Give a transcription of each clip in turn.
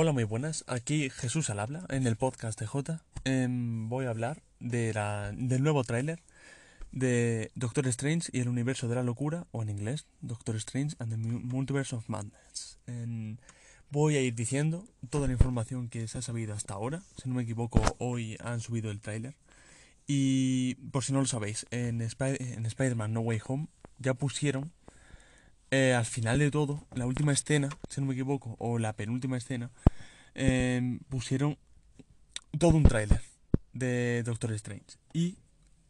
Hola, muy buenas. Aquí Jesús al habla en el podcast de J. Em, voy a hablar de la, del nuevo tráiler de Doctor Strange y el universo de la locura, o en inglés, Doctor Strange and the Multiverse of Madness. voy a ir diciendo toda la información que se ha sabido hasta ahora. Si no me equivoco, hoy han subido el tráiler. Y por si no lo sabéis, en, en Spider-Man No Way Home ya pusieron eh, al final de todo, la última escena, si no me equivoco, o la penúltima escena, em, pusieron todo un tráiler de Doctor Strange. Y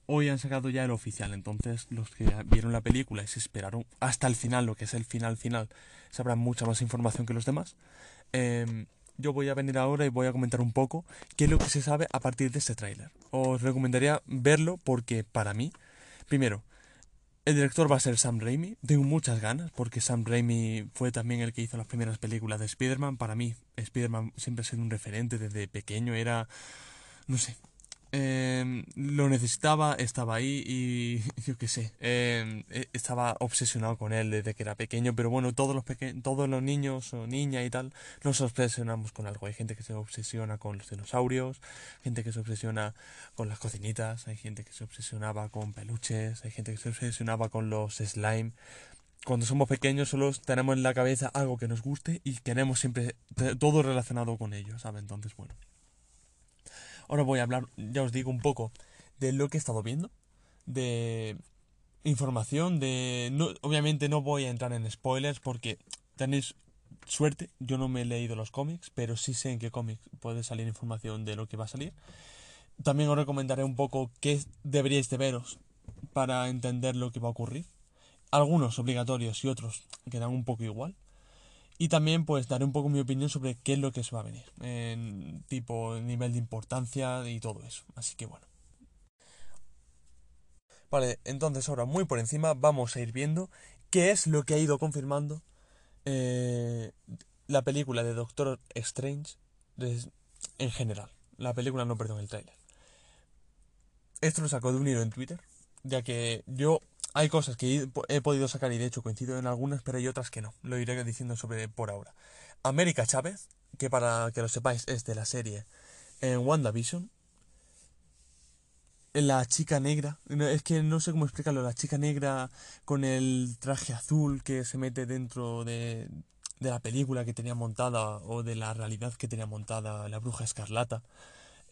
hoy han sacado ya el oficial. Entonces, los que vieron la película y se esperaron hasta el final, lo que es el final final, sabrán mucha más información que los demás. Em, yo voy a venir ahora y voy a comentar un poco qué es lo que se sabe a partir de este tráiler. Os recomendaría verlo porque para mí, primero, el director va a ser Sam Raimi. Tengo muchas ganas porque Sam Raimi fue también el que hizo las primeras películas de Spider-Man. Para mí, Spider-Man siempre ha sido un referente desde pequeño. Era, no sé, Em, lo necesitaba, estaba ahí y yo qué sé, em, e, estaba obsesionado con él desde que era pequeño, pero bueno, todos los, todos los niños o niñas y tal nos obsesionamos con algo. Hay gente que se obsesiona con los dinosaurios, gente que se obsesiona con las cocinitas, hay gente que se obsesionaba con peluches, hay gente que se obsesionaba con los slime. Cuando somos pequeños solo tenemos en la cabeza algo que nos guste y queremos siempre todo relacionado con ello, ¿sabes? Entonces, bueno. Ahora voy a hablar, ya os digo, un poco de lo que he estado viendo, de información, de... No, obviamente no voy a entrar en spoilers porque tenéis suerte, yo no me he leído los cómics, pero sí sé en qué cómics puede salir información de lo que va a salir. También os recomendaré un poco qué deberíais de veros para entender lo que va a ocurrir. Algunos obligatorios y otros quedan un poco igual. Y también pues daré un poco mi opinión sobre qué es lo que se va a venir, en tipo nivel de importancia y todo eso. Así que bueno. Vale, entonces ahora muy por encima vamos a ir viendo qué es lo que ha ido confirmando eh, la película de Doctor Strange en general. La película, no, perdón, el trailer. Esto lo sacó de un hilo en Twitter, ya que yo hay cosas que he podido sacar y de hecho coincido en algunas, pero hay otras que no. Lo iré diciendo sobre por ahora. América Chávez, que para que lo sepáis es de la serie en WandaVision. La chica negra, es que no sé cómo explicarlo, la chica negra con el traje azul que se mete dentro de, de la película que tenía montada o de la realidad que tenía montada la bruja escarlata.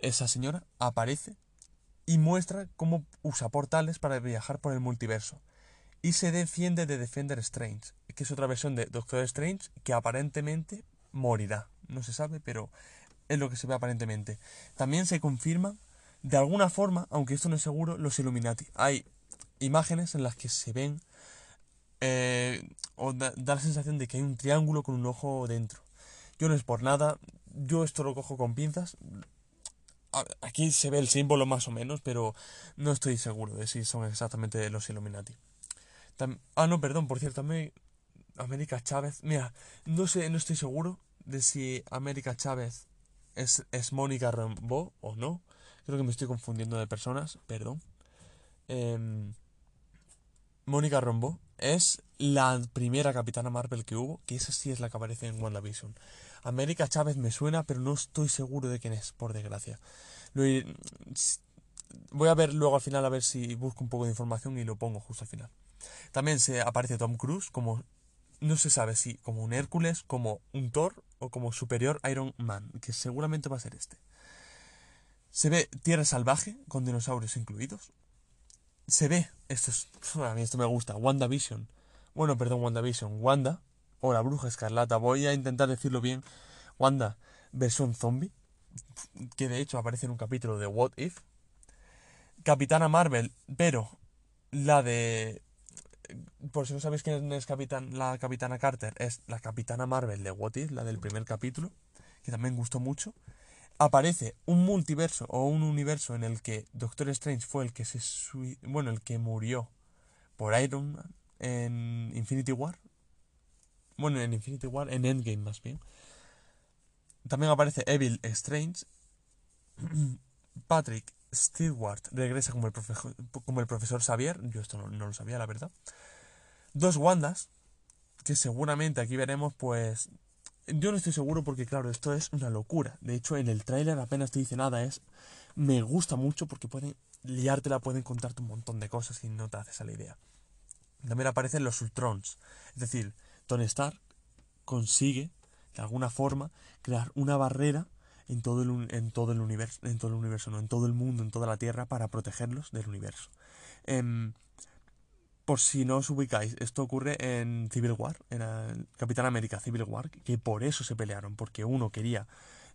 Esa señora aparece y muestra cómo usa portales para viajar por el multiverso. Y se defiende de Defender Strange, que es otra versión de Doctor Strange que aparentemente morirá. No se sabe, pero es lo que se ve aparentemente. También se confirma, de alguna forma, aunque esto no es seguro, los Illuminati. Hay imágenes en las que se ven eh, o da, da, la sensación de que hay un triángulo con un ojo dentro. Yo no es por nada, yo esto lo cojo con pinzas, aquí se ve el símbolo más o menos, pero no estoy seguro de si son exactamente los Illuminati. ah, no, perdón, por cierto, América Chávez. Mira, no sé, no estoy seguro de si América Chávez es, es Mónica Rambeau o no. Creo que me estoy confundiendo de personas, perdón. Em, Mónica Rambeau es la primera Capitana Marvel que hubo, que esa sí es la que aparece en WandaVision. América Chávez me suena, pero no estoy seguro de quién es, por desgracia. Voy a ver luego al final a ver si busco un poco de información y lo pongo justo al final. También se aparece Tom Cruise como no se sabe si como un Hércules, como un Thor o como superior Iron Man, que seguramente va a ser este. Se ve Tierra Salvaje con dinosaurios incluidos. Se ve, esto es, a mí esto me gusta, WandaVision. Bueno, perdón, WandaVision, Wanda o la bruja escarlata, voy a intentar decirlo bien, Wanda versión zombie, que de hecho aparece en un capítulo de What If, Capitana Marvel, pero la de... Por si no sabéis quién es Capitán, la Capitana Carter, es la Capitana Marvel de What If, la del primer capítulo, que también gustó mucho. Aparece un multiverso o un universo en el que Doctor Strange fue el que se bueno, el que murió por Iron Man en Infinity War, bueno, en Infinity War, en Endgame más bien. También aparece Evil Strange. Patrick Stewart regresa como el, como el profesor Xavier. Yo esto no, no, lo sabía, la verdad. Dos Wandas, que seguramente aquí veremos, pues, yo no estoy seguro porque, claro, esto es una locura. De hecho, en el tráiler apenas te dice nada, es... Me gusta mucho porque pueden liártela, pueden contarte un montón de cosas y no te haces a la idea. También aparecen los Ultrons. Es decir, Tony Stark consigue, de alguna forma, crear una barrera en todo el, en todo el universo, en todo el universo, no, en todo el mundo, en toda la Tierra, para protegerlos del universo. Em, por si no os ubicáis, esto ocurre en Civil War, en Capitán América Civil War, que por eso se pelearon, porque uno quería,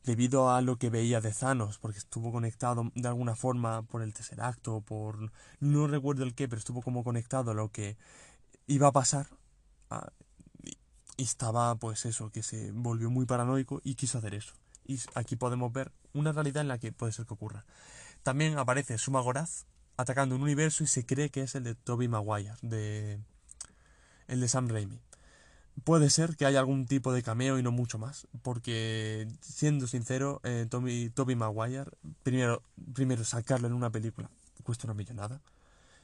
debido a lo que veía de Thanos, porque estuvo conectado de alguna forma por el Tesseracto, por... no recuerdo el qué, pero estuvo como conectado a lo que iba a pasar, y estaba pues eso, que se volvió muy paranoico y quiso hacer eso. Y aquí podemos ver una realidad en la que puede ser que ocurra. También aparece Suma Goraz, atacando un universo y se cree que es el de Toby Maguire, de el de Sam Raimi. Puede ser que haya algún tipo de cameo y no mucho más, porque siendo sincero, eh, Toby Maguire, primero, primero sacarlo en una película cuesta una millonada.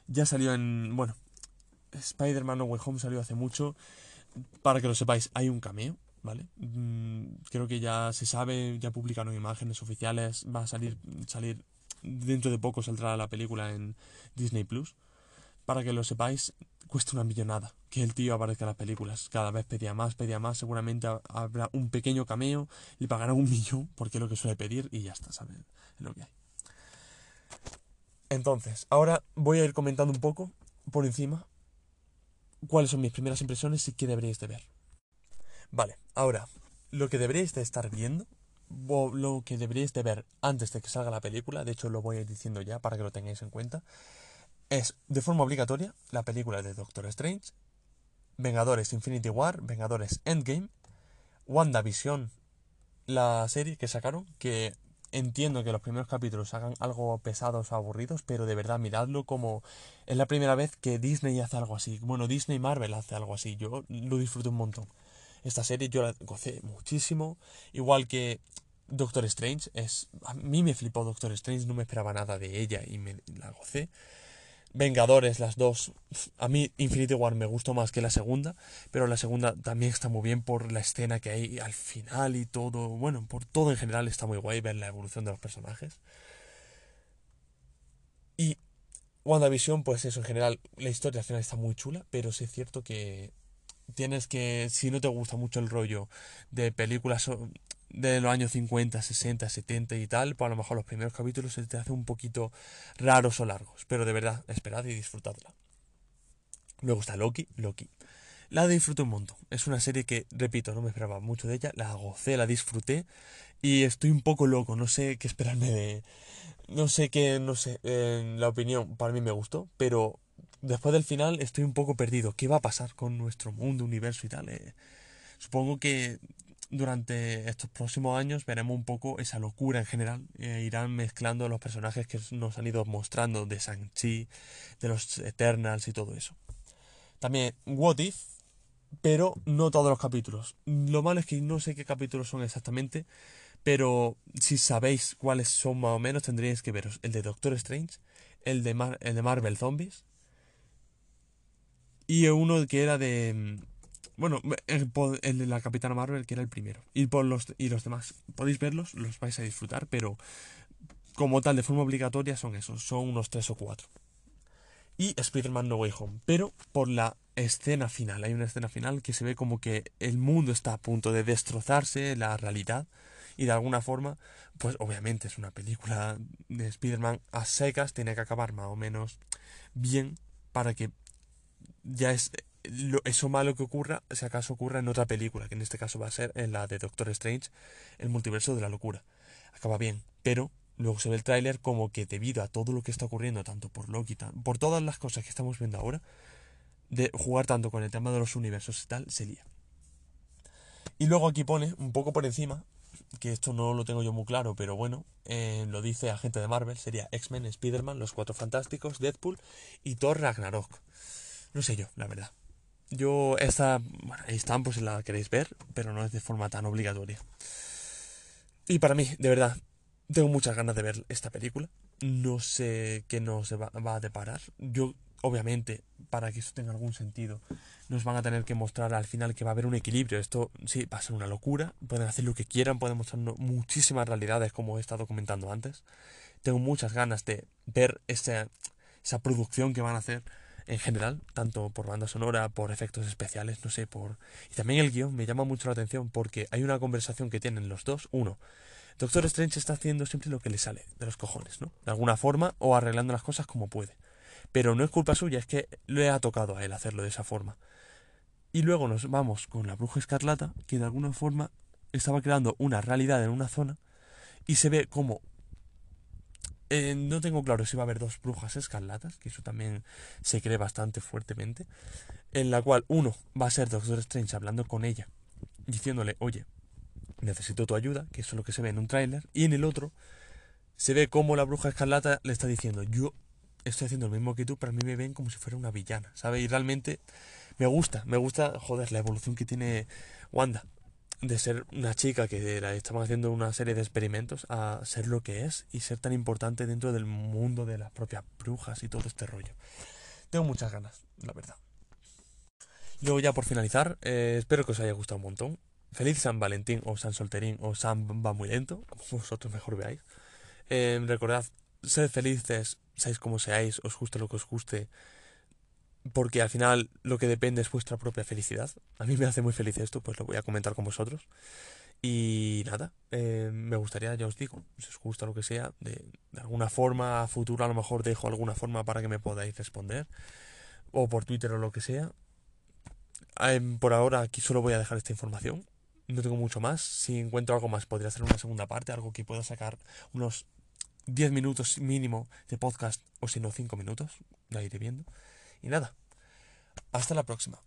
Ya salió en, bueno, Spider-Man No Way Home salió hace mucho. Para que lo sepáis, hay un cameo, ¿vale? Mm, creo que ya se sabe, ya publicaron imágenes oficiales, va a salir, salir dentro de poco saldrá la película en Disney Plus. Para que lo sepáis, cuesta una millonada que el tío aparezca en las películas. Cada vez pedía más, pedía más. Seguramente habrá un pequeño cameo, le pagarán un millón, porque es lo que suele pedir, y ya está, ¿sabes? Es lo que hay. Entonces, ahora voy a ir comentando un poco por encima cuáles son mis primeras impresiones y qué deberíais de ver. Vale, ahora, lo que deberíais de estar viendo lo que deberíais de ver antes de que salga la película, de hecho lo voy a ir diciendo ya para que lo tengáis en cuenta, es de forma obligatoria la película de Doctor Strange, Vengadores Infinity War, Vengadores Endgame, WandaVision, la serie que sacaron, que entiendo que los primeros capítulos hagan algo pesados o aburridos, pero de verdad miradlo como es la primera vez que Disney hace algo así. Bueno, Disney Marvel hace algo así, yo lo disfruto un montón. Esta serie yo la gocé muchísimo, igual que Doctor Strange. Es, a mí me flipó Doctor Strange, no me esperaba nada de ella y me la gocé. Vengadores, las dos. A mí Infinity War me gustó más que la segunda, pero la segunda también está muy bien por la escena que hay al final y todo. Bueno, por todo en general está muy guay ver la evolución de los personajes. Y WandaVision, pues eso, en general, la historia al final está muy chula, pero sí es cierto que tienes que, si no te gusta mucho el rollo de películas de los años 50, 60, 70 y tal, pues a lo mejor los primeros capítulos se te hace un poquito raros o largos. Pero de verdad, esperad y disfrutadla. Me gusta Loki, Loki. La disfruto un montón. Es una serie que, repito, no me esperaba mucho de ella. La gocé, la disfruté. Y estoy un poco loco. No sé qué esperarme de. No sé qué, no sé. la opinión para mí me gustó. Pero después del final estoy un poco perdido. ¿Qué va a pasar con nuestro mundo, universo y tal? Eh, supongo que durante estos próximos años veremos un poco esa locura en general. Eh, irán mezclando los personajes que nos han ido mostrando de Shang-Chi, de los Eternals y todo eso. También What If, pero no todos los capítulos. Lo malo es que no sé qué capítulos son exactamente, pero si sabéis cuáles son más o menos, tendríais que veros el de Doctor Strange, el de, el de Marvel Zombies y uno que era de bueno, el, de la Capitana Marvel, que era el primero. Y, por los, y los demás, podéis verlos, los vais a disfrutar, pero como tal, de forma obligatoria, son esos, son unos tres o cuatro. Y Spider-Man No Way Home. Pero por la escena final, hay una escena final que se ve como que el mundo está a punto de destrozarse, la realidad. Y de alguna forma, pues obviamente es una película de Spider-Man a secas, tiene que acabar más o menos bien para que ya es eso malo que ocurra, si acaso ocurra en otra película, que en este caso va a ser en la de Doctor Strange, el multiverso de la locura. Acaba bien, pero luego se ve el tráiler como que debido a todo lo que está ocurriendo, tanto por Loki, por todas las cosas que estamos viendo ahora, de jugar tanto con el tema de los universos y tal, se lía. Y luego aquí pone, un poco por encima, que esto no lo tengo yo muy claro, pero bueno, eh, lo dice agente de Marvel, sería X-Men, Spider-Man, Los Cuatro Fantásticos, Deadpool y Thor Ragnarok. No sé yo, la verdad. Yo esta, bueno, ahí están por si la queréis ver, pero no es de forma tan obligatoria. Y para mí, de verdad, tengo muchas ganas de ver esta película. No sé qué nos va, a deparar. Yo obviamente, para que eso tenga algún sentido, nos van a tener que mostrar al final que va a haber un equilibrio. Esto sí va a ser una locura. Pueden hacer lo que quieran, pueden mostrar muchísimas realidades, como he estado comentando antes. Tengo muchas ganas de ver esa, esa producción que van a hacer en general, tanto por banda sonora, por efectos especiales, no sé, por... Y también el guion me llama mucho la atención porque hay una conversación que tienen los dos. Uno, Doctor Strange está haciendo siempre lo que le sale de los cojones, ¿no? De alguna forma o arreglando las cosas como puede. Pero no es culpa suya, es que le ha tocado a él hacerlo de esa forma. Y luego nos vamos con la bruja escarlata, que de alguna forma estaba creando una realidad en una zona y se ve como... Eh, no tengo claro si va a haber dos brujas escarlatas, que eso también se cree bastante fuertemente, en la cual uno va a ser Doctor Strange hablando con ella, diciéndole, oye, necesito tu ayuda, que eso es lo que se ve en un tráiler, y en el otro se ve como la bruja escarlata le está diciendo, yo estoy haciendo lo mismo que tú, pero a mí me ven como si fuera una villana, ¿sabes? Y realmente me gusta, me gusta, joder, la evolución que tiene Wanda. De ser una chica que la estaban haciendo una serie de experimentos a ser lo que es y ser tan importante dentro del mundo de las propias brujas y todo este rollo. Tengo muchas ganas, la verdad. Luego ya por finalizar, eh, espero que os haya gustado un montón. Feliz San Valentín o San Solterín o San va muy lento, como vosotros mejor veáis. Eh, recordad, sed felices, seáis como seáis, os guste lo que os guste, porque al final lo que depende es vuestra propia felicidad. A mí me hace muy feliz esto, pues lo voy a comentar con vosotros. Y nada, eh, me gustaría, ya os digo, si os gusta lo que sea, de, alguna forma, a futuro a lo mejor dejo alguna forma para que me podáis responder, o por Twitter o lo que sea. Em, por ahora aquí solo voy a dejar esta información, no tengo mucho más. Si encuentro algo más, podría hacer una segunda parte, algo que pueda sacar unos 10 minutos mínimo de podcast, o si no 5 minutos, lo iré viendo. Y nada, hasta la próxima.